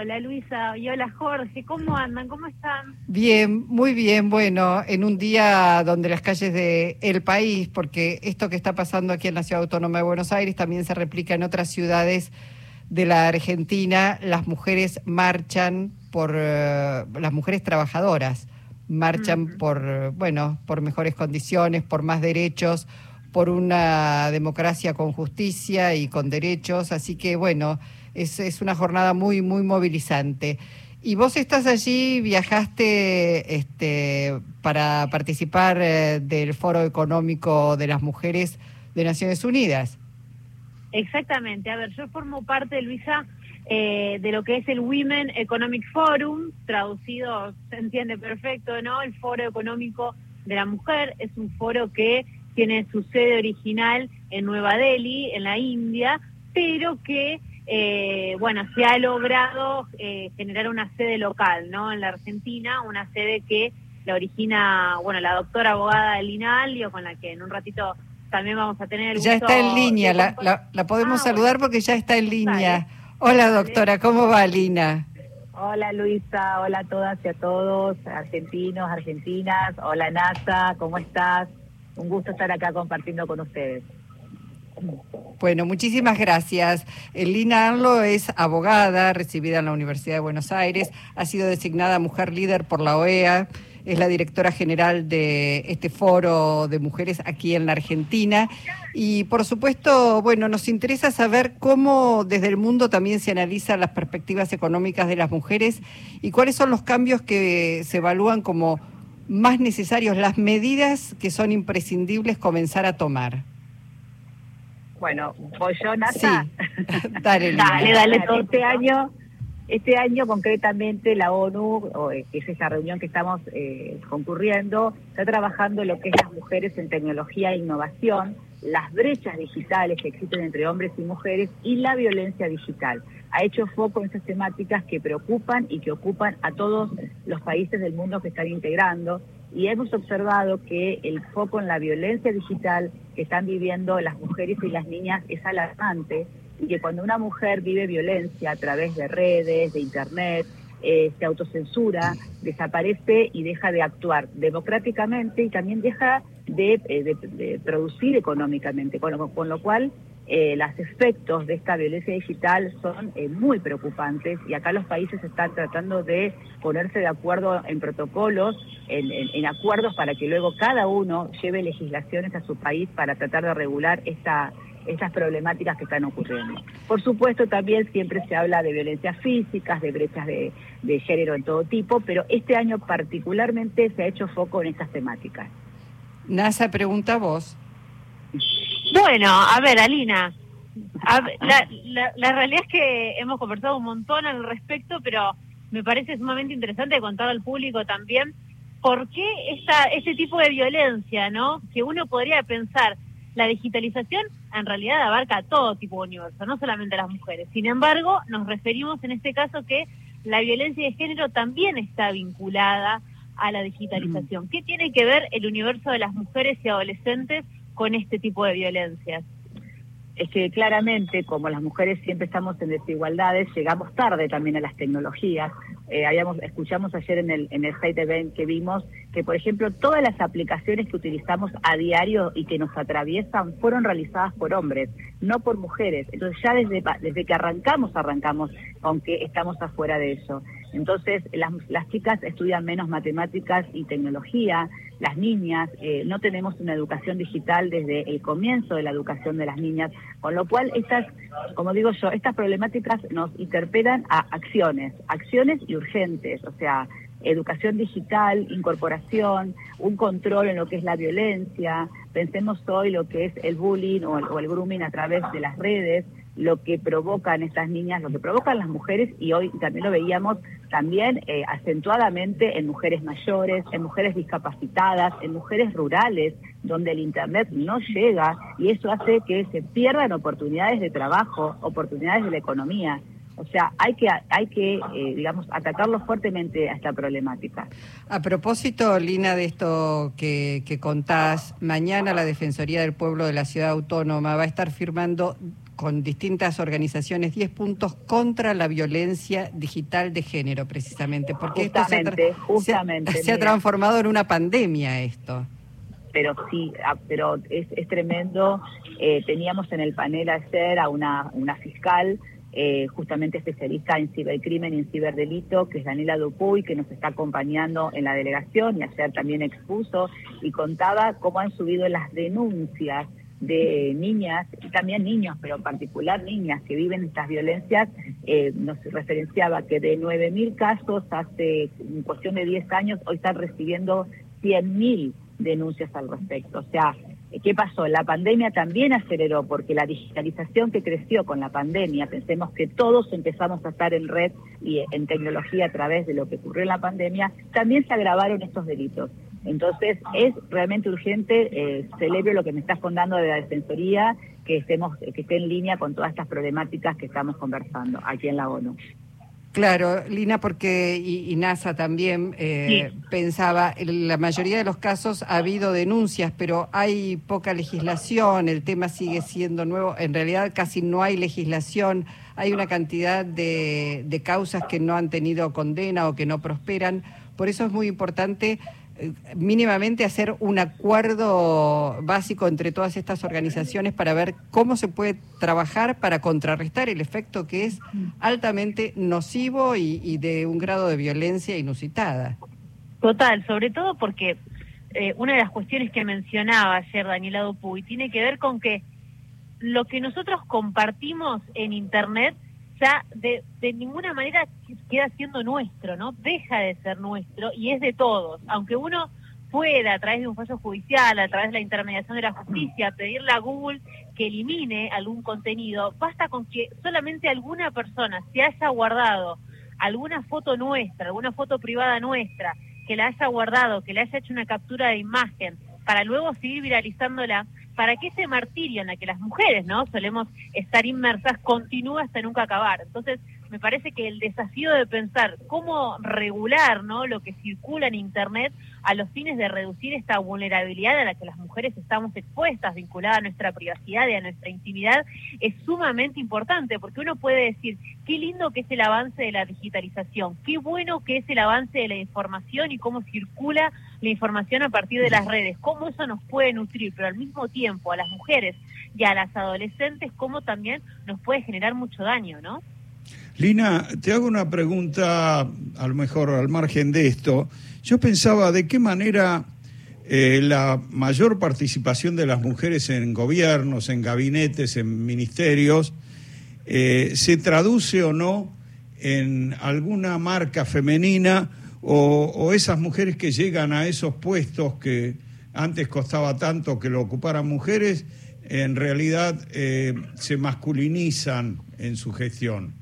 Hola Luisa y hola Jorge, ¿cómo andan? ¿Cómo están? Bien, muy bien. Bueno, en un día donde las calles del el país, porque esto que está pasando aquí en la Ciudad Autónoma de Buenos Aires también se replica en otras ciudades de la Argentina, las mujeres marchan por, eh, las mujeres trabajadoras marchan por, bueno, por mejores condiciones, por más derechos, por una democracia con justicia y con derechos, así que bueno, es, es una jornada muy, muy movilizante. Y vos estás allí, viajaste este, para participar eh, del Foro Económico de las Mujeres de Naciones Unidas. Exactamente, a ver, yo formo parte, Luisa, eh, de lo que es el Women Economic Forum, traducido se entiende perfecto, ¿no? El Foro Económico de la Mujer es un foro que tiene su sede original en Nueva Delhi, en la India, pero que, eh, bueno, se ha logrado eh, generar una sede local, ¿no? En la Argentina, una sede que la origina, bueno, la doctora abogada Lina Alio, con la que en un ratito también vamos a tener el Ya está en línea, la, la, podemos ah, saludar porque ya está en línea. Hola doctora, ¿cómo va Lina? Hola Luisa, hola a todas y a todos, argentinos, argentinas, hola NASA, ¿cómo estás? Un gusto estar acá compartiendo con ustedes. Bueno, muchísimas gracias. Eh, Lina Arlo es abogada, recibida en la Universidad de Buenos Aires, ha sido designada mujer líder por la OEA, es la directora general de este foro de mujeres aquí en la Argentina. Y por supuesto, bueno, nos interesa saber cómo desde el mundo también se analizan las perspectivas económicas de las mujeres y cuáles son los cambios que se evalúan como más necesarios, las medidas que son imprescindibles comenzar a tomar. Bueno, voy yo, Nata. dale, dale, dale, todo este año este año concretamente la ONU, eh, que es esa reunión que estamos eh, concurriendo, está trabajando lo que es las mujeres en tecnología e innovación, las brechas digitales que existen entre hombres y mujeres y la violencia digital. Ha hecho foco en esas temáticas que preocupan y que ocupan a todos los países del mundo que están integrando. Y hemos observado que el foco en la violencia digital que están viviendo las mujeres y las niñas es alarmante y que cuando una mujer vive violencia a través de redes, de internet, eh, se autocensura, desaparece y deja de actuar democráticamente y también deja de, eh, producir económicamente, con lo, con lo cual eh, los efectos de esta violencia digital son muy preocupantes y acá los países están tratando de ponerse de acuerdo en protocolos, en, acuerdos para que luego cada uno lleve legislaciones a su país para tratar de regular esta estas problemáticas que están ocurriendo. Por supuesto, también siempre se habla de violencias físicas, de brechas de, género en todo tipo, pero este año particularmente se ha hecho foco en estas temáticas. NASA, pregunta a vos. Bueno, a ver, Alina, la, la, realidad es que hemos conversado un montón al respecto, pero me parece sumamente interesante contar al público también por qué esta, ese tipo de violencia, ¿no? Que uno podría pensar la digitalización en realidad abarca todo tipo de universo, no solamente a las mujeres. Sin embargo, nos referimos en este caso que la violencia de género también está vinculada a la digitalización. ¿Qué tiene que ver el universo de las mujeres y adolescentes con este tipo de violencias? es que claramente, como las mujeres siempre estamos en desigualdades, llegamos tarde también a las tecnologías. Eh, habíamos, escuchamos ayer en el, en el State Event que vimos que, por ejemplo, todas las aplicaciones que utilizamos a diario y que nos atraviesan fueron realizadas por hombres, no por mujeres. Entonces ya desde, desde que arrancamos, arrancamos, aunque estamos afuera de eso. Entonces, las, las chicas estudian menos matemáticas y tecnología, las niñas, eh, no tenemos una educación digital desde el comienzo de la educación de las niñas, con lo cual estas, como digo yo, estas problemáticas nos interpelan a acciones, acciones y urgentes, o sea, educación digital, incorporación, un control en lo que es la violencia, pensemos hoy lo que es el bullying o el grooming a través de las redes, lo que provocan estas niñas, lo que provocan las mujeres y hoy también lo veíamos también eh, acentuadamente en mujeres mayores, en mujeres discapacitadas, en mujeres rurales, donde el Internet no llega y eso hace que se pierdan oportunidades de trabajo, oportunidades de la economía. O sea, hay que, hay que eh, digamos, atacarlo fuertemente a esta problemática. A propósito, Lina, de esto que, que contás, mañana la Defensoría del Pueblo de la Ciudad Autónoma va a estar firmando con distintas organizaciones 10 puntos contra la violencia digital de género, precisamente, porque esto se, ha, transformado en una pandemia esto. Pero sí, ah, pero es, tremendo. Eh, teníamos en el panel ayer a una, una fiscal eh, justamente especialista en cibercrimen y en ciberdelito, que es Daniela Dupuy, que nos está acompañando en la delegación y ayer también expuso y contaba cómo han subido las denuncias de niñas y también niños, pero en particular niñas que viven estas violencias, eh, nos referenciaba que de 9.000 casos hace en cuestión de 10 años, hoy están recibiendo 100.000 denuncias al respecto. O sea, ¿Qué pasó? La pandemia también aceleró porque la digitalización que creció con la pandemia, pensemos que todos empezamos a estar en red y en tecnología a través de lo que ocurrió en la pandemia, también se agravaron estos delitos. Entonces es realmente urgente, eh, celebro lo que me estás contando de la Defensoría, que estemos, que esté en línea con todas estas problemáticas que estamos conversando aquí en la ONU. Claro, Lina, porque y, NASA también eh, pensaba, en la mayoría de los casos ha habido denuncias, pero hay poca legislación, el tema sigue siendo nuevo, en realidad casi no hay legislación, hay una cantidad de, de causas que no han tenido condena o que no prosperan, por eso es muy importante mínimamente hacer un acuerdo básico entre todas estas organizaciones para ver cómo se puede trabajar para contrarrestar el efecto que es altamente nocivo y, de un grado de violencia inusitada. Total, sobre todo porque eh, una de las cuestiones que mencionaba ayer Daniela Dupuy tiene que ver con que lo que nosotros compartimos en Internet ya de, de ninguna manera queda siendo nuestro, ¿no? Deja de ser nuestro y es de todos. Aunque uno pueda, a través de un fallo judicial, a través de la intermediación de la justicia, pedirle a Google que elimine algún contenido, basta con que solamente alguna persona se haya guardado alguna foto nuestra, alguna foto privada nuestra, que la haya guardado, que le haya hecho una captura de imagen, para luego seguir viralizándola, para que ese martirio en la que las mujeres no solemos estar inmersas continúe hasta nunca acabar. Entonces, me parece que el desafío de pensar cómo regular ¿no? lo que circula en Internet a los fines de reducir esta vulnerabilidad a la que las mujeres estamos expuestas, vinculada a nuestra privacidad y a nuestra intimidad, es sumamente importante, porque uno puede decir, qué lindo que es el avance de la digitalización, qué bueno que es el avance de la información y cómo circula la información a partir de las redes, cómo eso nos puede nutrir, pero al mismo tiempo a las mujeres y a las adolescentes, cómo también nos puede generar mucho daño, ¿no? Lina, te hago una pregunta, a lo mejor al margen de esto. Yo pensaba de qué manera eh, la mayor participación de las mujeres en gobiernos, en gabinetes, en ministerios, eh, se traduce o no en alguna marca femenina o, esas mujeres que llegan a esos puestos que antes costaba tanto que lo ocuparan mujeres, en realidad eh, se masculinizan en su gestión.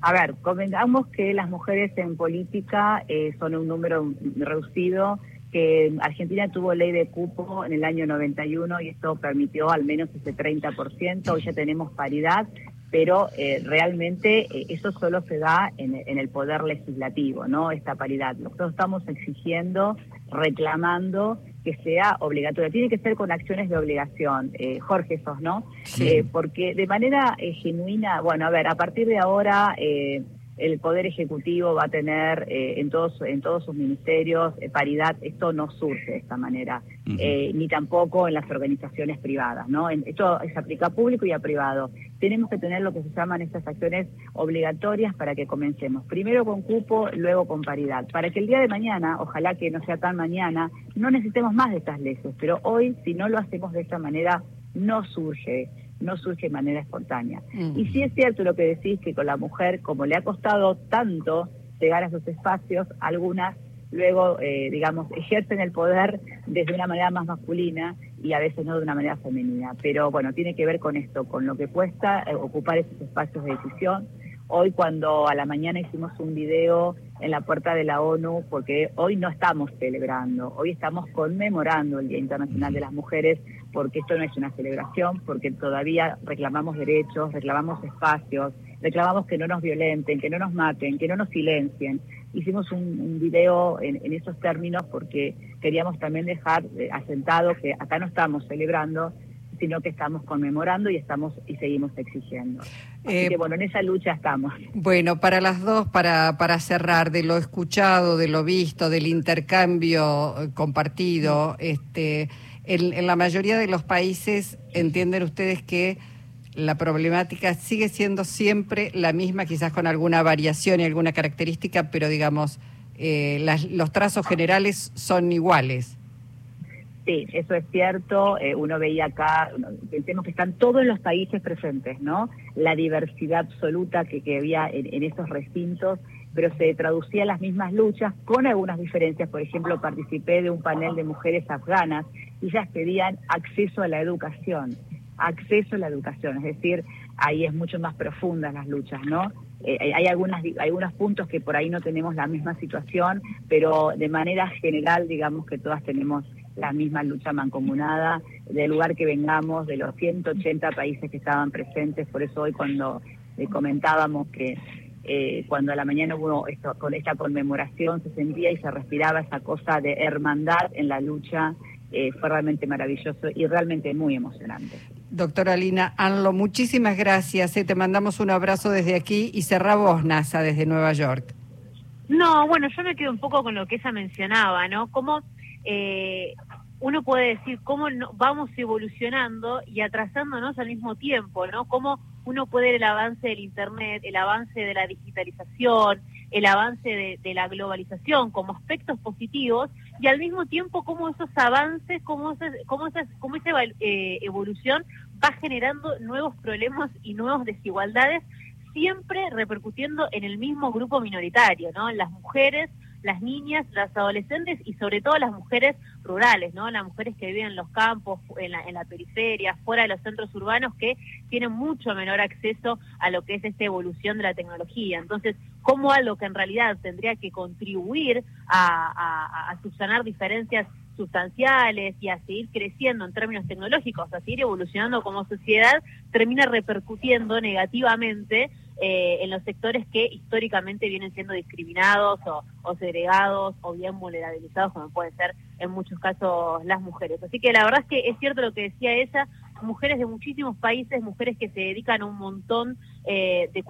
A ver, convengamos que las mujeres en política eh, son un número reducido, que Argentina tuvo ley de cupo en el año 91 y esto permitió al menos ese 30%, hoy ya tenemos paridad, pero eh, realmente eh, eso solo se da en, en, el poder legislativo, ¿no? Esta paridad. Nosotros estamos exigiendo, reclamando que sea obligatoria. Tiene que ser con acciones de obligación, eh, Jorge sos, ¿no? Eh, porque de manera eh, genuina, bueno, a ver, a partir de ahora el Poder Ejecutivo va a tener en, todos, en todos sus ministerios paridad. Esto no surge de esta manera, ni tampoco en las organizaciones privadas, ¿no? esto se aplica a público y a privado. Tenemos que tener lo que se llaman estas acciones obligatorias para que comencemos. Primero con cupo, luego con paridad. Para que el día de mañana, ojalá que no sea tan mañana, no necesitemos más de estas leyes, pero hoy si no lo hacemos de esta manera no surge, no surge de manera espontánea. Y sí es cierto lo que decís que con la mujer, como le ha costado tanto llegar a esos espacios, algunas luego, eh, digamos, ejercen el poder desde una manera más masculina y a veces no de una manera femenina. Pero bueno, tiene que ver con esto, con lo que cuesta eh, ocupar esos espacios de decisión. Hoy cuando a la mañana hicimos un video en la puerta de la ONU, porque hoy no estamos celebrando, hoy estamos conmemorando el Día Internacional de las Mujeres, porque esto no es una celebración, porque todavía reclamamos derechos, reclamamos espacios, reclamamos que no nos violenten, que no nos maten, que no nos silencien. Hicimos un, video en, esos términos porque queríamos también dejar eh, asentado que acá no estamos celebrando, sino que estamos conmemorando y estamos y seguimos exigiendo. Así Eh, que bueno, en esa lucha estamos. Bueno, para las dos, para, para cerrar, de lo escuchado, de lo visto, del intercambio eh, compartido, este, en, la mayoría de los países entienden ustedes que la problemática sigue siendo siempre la misma, quizás con alguna variación y alguna característica, pero digamos, eh, las- los trazos generales son iguales. Sí, eso es cierto. Eh, uno veía acá, pensemos que están todos los países presentes, ¿no? La diversidad absoluta que, que había en, en esos recintos, pero se traducía las mismas luchas con algunas diferencias. Por ejemplo, participé de un panel de mujeres afganas y ellas pedían acceso a la educación, acceso a la educación, es decir, ahí es mucho más profundas las luchas, ¿no? Eh, hay- algunas algunos puntos que por ahí no tenemos la misma situación, pero de manera general, digamos que todas tenemos la misma lucha mancomunada del lugar que vengamos, de los 180 países que estaban presentes. Por eso hoy cuando eh, comentábamos que eh, cuando a la mañana hubo esto, con esta conmemoración se sentía y se respiraba esa cosa de hermandad en la lucha, eh, fue realmente maravilloso y realmente muy emocionante. Doctora Lina Anlo, muchísimas gracias. eh, Te mandamos un abrazo desde aquí y cerrá vos, NASA, desde Nueva York. No, bueno, yo me quedo un poco con lo que ella mencionaba, ¿no? Cómo eh, uno puede decir cómo no- vamos evolucionando y atrasándonos al mismo tiempo, ¿no? Cómo uno puede ver el avance del Internet, el avance de la digitalización, el avance de, la globalización como aspectos positivos y al mismo tiempo cómo esos avances, cómo, ese- cómo, esa, cómo esa eh, evolución va generando nuevos problemas y nuevas desigualdades siempre repercutiendo en el mismo grupo minoritario, ¿no? Las mujeres, las niñas, las adolescentes y sobre todo las mujeres rurales, ¿no? Las mujeres que viven en los campos, en la, en la periferia, fuera de los centros urbanos, que tienen mucho menor acceso a lo que es esta evolución de la tecnología. Entonces, ¿cómo algo que en realidad tendría que contribuir a, a, a subsanar diferencias sustanciales y a seguir creciendo en términos tecnológicos, a seguir evolucionando como sociedad, termina repercutiendo negativamente eh, en los sectores que históricamente vienen siendo discriminados o, o segregados o bien vulnerabilizados, como pueden ser en muchos casos las mujeres. Así que la verdad es que es cierto lo que decía ella, mujeres de muchísimos países, mujeres que se dedican a un montón eh, de cuestiones